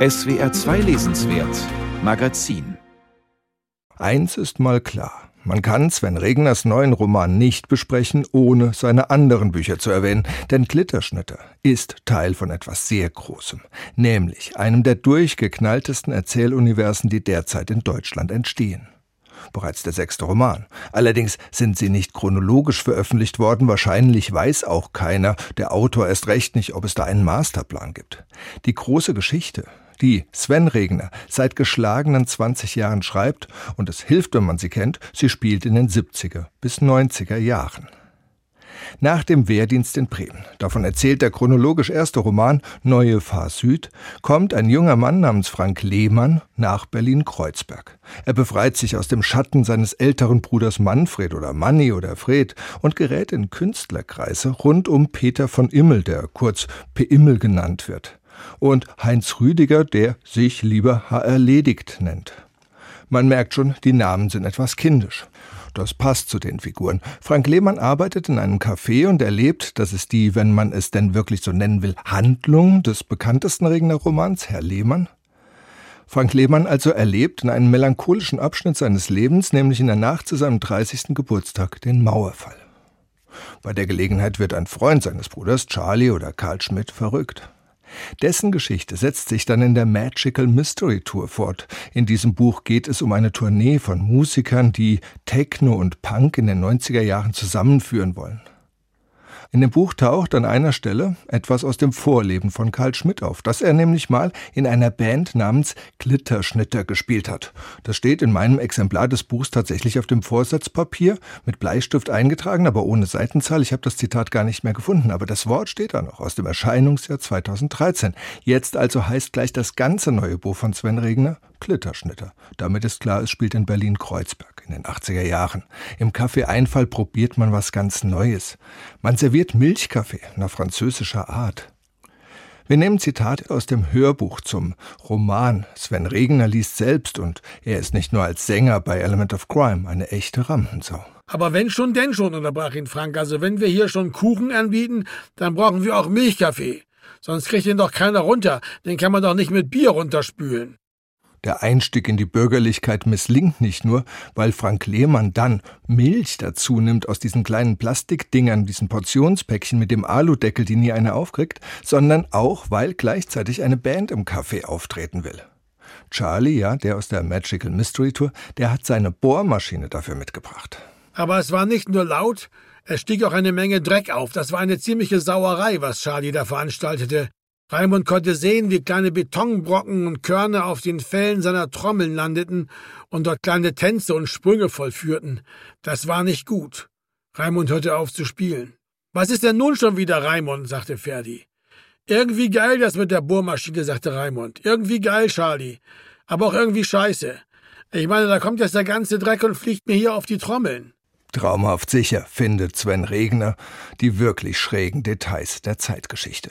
SWR 2 Lesenswert Magazin Eins ist mal klar. Man kann Sven Regners neuen Roman nicht besprechen, ohne seine anderen Bücher zu erwähnen, denn Glitterschnitter ist Teil von etwas sehr Großem, nämlich einem der durchgeknalltesten Erzähluniversen, die derzeit in Deutschland entstehen. Bereits der sechste Roman. Allerdings sind sie nicht chronologisch veröffentlicht worden, wahrscheinlich weiß auch keiner, der Autor erst recht nicht, ob es da einen Masterplan gibt. Die große Geschichte, die Sven Regner seit geschlagenen 20 Jahren schreibt, und es hilft, wenn man sie kennt, sie spielt in den 70er bis 90er Jahren. Nach dem Wehrdienst in Bremen, davon erzählt der chronologisch erste Roman Neue Fahr Süd, kommt ein junger Mann namens Frank Lehmann nach Berlin-Kreuzberg. Er befreit sich aus dem Schatten seines älteren Bruders Manfred oder Manni oder Fred und gerät in Künstlerkreise rund um Peter von Immel, der kurz P. Immel genannt wird und Heinz Rüdiger, der sich lieber erledigt nennt. Man merkt schon, die Namen sind etwas kindisch. Das passt zu den Figuren. Frank Lehmann arbeitet in einem Café und erlebt, dass es die, wenn man es denn wirklich so nennen will, Handlung des bekanntesten Regner Romans, Herr Lehmann. Frank Lehmann also erlebt in einem melancholischen Abschnitt seines Lebens, nämlich in der Nacht zu seinem 30. Geburtstag, den Mauerfall. Bei der Gelegenheit wird ein Freund seines Bruders, Charlie oder Karl Schmidt, verrückt. Dessen Geschichte setzt sich dann in der Magical Mystery Tour fort. In diesem Buch geht es um eine Tournee von Musikern, die Techno und Punk in den 90er Jahren zusammenführen wollen. In dem Buch taucht an einer Stelle etwas aus dem Vorleben von Karl Schmidt auf, dass er nämlich mal in einer Band namens Glitterschnitter gespielt hat. Das steht in meinem Exemplar des Buchs tatsächlich auf dem Vorsatzpapier mit Bleistift eingetragen, aber ohne Seitenzahl. Ich habe das Zitat gar nicht mehr gefunden, aber das Wort steht da noch aus dem Erscheinungsjahr 2013. Jetzt also heißt gleich das ganze neue Buch von Sven Regner Klitterschnitter. Damit ist klar, es spielt in Berlin-Kreuzberg in den 80er Jahren. Im Café Einfall probiert man was ganz Neues. Man serviert Milchkaffee nach französischer Art. Wir nehmen Zitate aus dem Hörbuch zum Roman. Sven Regner liest selbst und er ist nicht nur als Sänger bei Element of Crime eine echte Rampensau. Aber wenn schon, denn schon, unterbrach ihn Frank. Also wenn wir hier schon Kuchen anbieten, dann brauchen wir auch Milchkaffee. Sonst kriegt ihn doch keiner runter. Den kann man doch nicht mit Bier runterspülen. Der Einstieg in die Bürgerlichkeit misslingt nicht nur, weil Frank Lehmann dann Milch dazu nimmt aus diesen kleinen Plastikdingern, diesen Portionspäckchen mit dem Aludeckel, die nie einer aufkriegt, sondern auch, weil gleichzeitig eine Band im Café auftreten will. Charlie, ja, der aus der Magical Mystery Tour, der hat seine Bohrmaschine dafür mitgebracht. Aber es war nicht nur laut, es stieg auch eine Menge Dreck auf. Das war eine ziemliche Sauerei, was Charlie da veranstaltete. Raimund konnte sehen, wie kleine Betonbrocken und Körner auf den Fellen seiner Trommeln landeten und dort kleine Tänze und Sprünge vollführten. Das war nicht gut. Raimund hörte auf zu spielen. Was ist denn nun schon wieder, Raimund? sagte Ferdi. Irgendwie geil das mit der Bohrmaschine, sagte Raimund. Irgendwie geil, Charlie. Aber auch irgendwie scheiße. Ich meine, da kommt jetzt der ganze Dreck und fliegt mir hier auf die Trommeln. Traumhaft sicher findet Sven Regner die wirklich schrägen Details der Zeitgeschichte.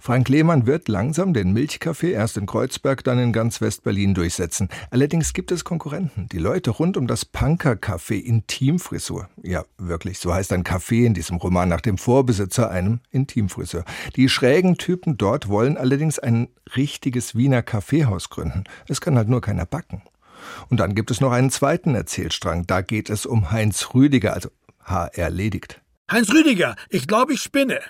Frank Lehmann wird langsam den Milchkaffee erst in Kreuzberg, dann in ganz West-Berlin durchsetzen. Allerdings gibt es Konkurrenten. Die Leute rund um das Punker-Café Intimfrisur. Ja, wirklich, so heißt ein Café in diesem Roman nach dem Vorbesitzer, einem Intimfriseur. Die schrägen Typen dort wollen allerdings ein richtiges Wiener Kaffeehaus gründen. Es kann halt nur keiner backen. Und dann gibt es noch einen zweiten Erzählstrang. Da geht es um Heinz Rüdiger, also H. erledigt. Heinz Rüdiger, ich glaube, ich spinne.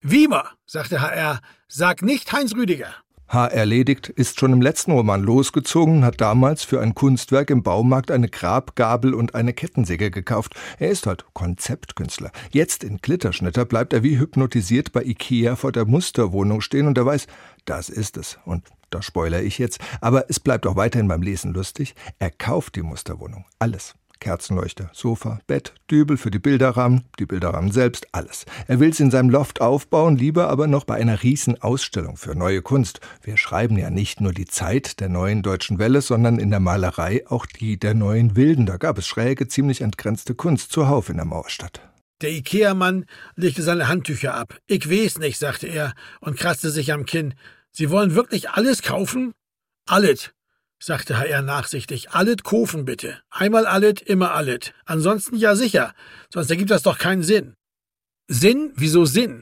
Wiemer, sagte HR, sag nicht Heinz Rüdiger. H. erledigt ist schon im letzten Roman losgezogen hat damals für ein Kunstwerk im Baumarkt eine Grabgabel und eine Kettensäge gekauft. Er ist halt Konzeptkünstler. Jetzt in Glitterschnitter bleibt er wie hypnotisiert bei Ikea vor der Musterwohnung stehen und er weiß, das ist es. Und da spoilere ich jetzt. Aber es bleibt auch weiterhin beim Lesen lustig. Er kauft die Musterwohnung. Alles. Kerzenleuchter, Sofa, Bett, Dübel für die Bilderrahmen, die Bilderrahmen selbst, alles. Er will es in seinem Loft aufbauen, lieber aber noch bei einer Riesenausstellung für neue Kunst. Wir schreiben ja nicht nur die Zeit der neuen deutschen Welle, sondern in der Malerei auch die der neuen Wilden. Da gab es schräge, ziemlich entgrenzte Kunst zuhauf in der Mauerstadt. Der Ikea-Mann legte seine Handtücher ab. Ich weiß nicht, sagte er und kratzte sich am Kinn. Sie wollen wirklich alles kaufen? Alles sagte HR nachsichtig. Allet kaufen bitte. Einmal allet, immer allet. Ansonsten ja sicher. Sonst ergibt das doch keinen Sinn. Sinn? Wieso Sinn?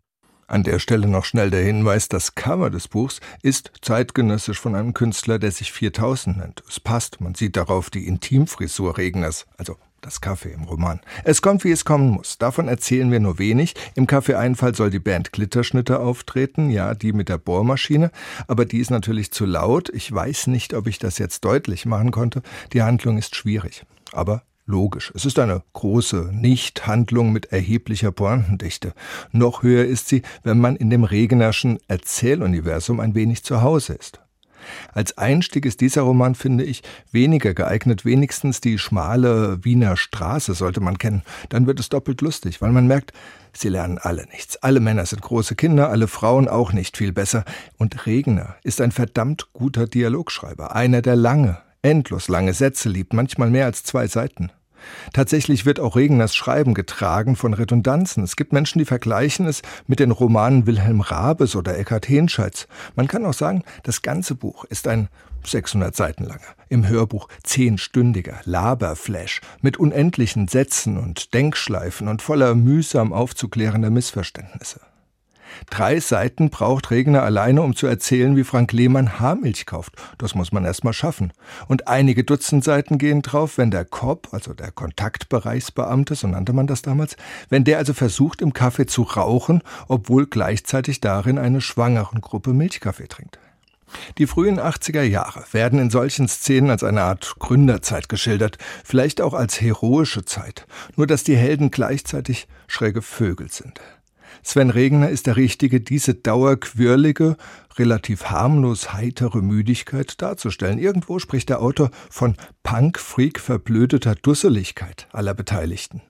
An der Stelle noch schnell der Hinweis, das Cover des Buchs ist zeitgenössisch von einem Künstler, der sich 4000 nennt. Es passt, man sieht darauf die Intimfrisur Regners, also das Kaffee im Roman. Es kommt, wie es kommen muss. Davon erzählen wir nur wenig. Im Kaffee-Einfall soll die Band Glitterschnitte auftreten, ja, die mit der Bohrmaschine, aber die ist natürlich zu laut. Ich weiß nicht, ob ich das jetzt deutlich machen konnte. Die Handlung ist schwierig. Aber logisch. Es ist eine große Nichthandlung mit erheblicher Pointendichte. Noch höher ist sie, wenn man in dem Regenerschen Erzähluniversum ein wenig zu Hause ist. Als Einstieg ist dieser Roman, finde ich, weniger geeignet. Wenigstens die schmale Wiener Straße sollte man kennen. Dann wird es doppelt lustig, weil man merkt, sie lernen alle nichts. Alle Männer sind große Kinder, alle Frauen auch nicht viel besser. Und Regner ist ein verdammt guter Dialogschreiber. Einer, der lange, endlos lange Sätze liebt, manchmal mehr als zwei Seiten. Tatsächlich wird auch Regners Schreiben getragen von Redundanzen. Es gibt Menschen, die vergleichen es mit den Romanen Wilhelm Rabes oder Eckhard Henscheids. Man kann auch sagen, das ganze Buch ist ein 600 Seiten langer, im Hörbuch zehnstündiger Laberflash mit unendlichen Sätzen und Denkschleifen und voller mühsam aufzuklärender Missverständnisse. Drei Seiten braucht Regner alleine, um zu erzählen, wie Frank Lehmann Haarmilch kauft. Das muss man erst mal schaffen. Und einige Dutzend Seiten gehen drauf, wenn der Kopp, also der Kontaktbereichsbeamte, so nannte man das damals, wenn der also versucht, im Kaffee zu rauchen, obwohl gleichzeitig darin eine schwangeren Gruppe Milchkaffee trinkt. Die frühen 80er Jahre werden in solchen Szenen als eine Art Gründerzeit geschildert, vielleicht auch als heroische Zeit, nur dass die Helden gleichzeitig schräge Vögel sind. Sven Regner ist der Richtige, diese dauerquirlige, relativ harmlos heitere Müdigkeit darzustellen. Irgendwo spricht der Autor von Punk-Freak verblödeter Dusseligkeit aller Beteiligten.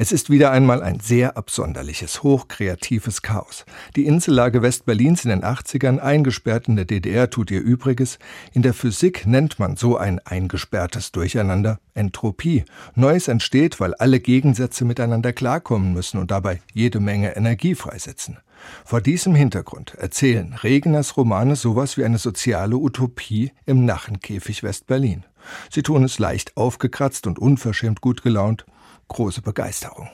Es ist wieder einmal ein sehr absonderliches, hochkreatives Chaos. Die Insellage Westberlins in den 80ern, eingesperrt in der DDR, tut ihr Übriges. In der Physik nennt man so ein eingesperrtes Durcheinander Entropie. Neues entsteht, weil alle Gegensätze miteinander klarkommen müssen und dabei jede Menge Energie freisetzen. Vor diesem Hintergrund erzählen Regners Romane sowas wie eine soziale Utopie im Nachenkäfig Westberlin. Sie tun es leicht aufgekratzt und unverschämt gut gelaunt, große Begeisterung.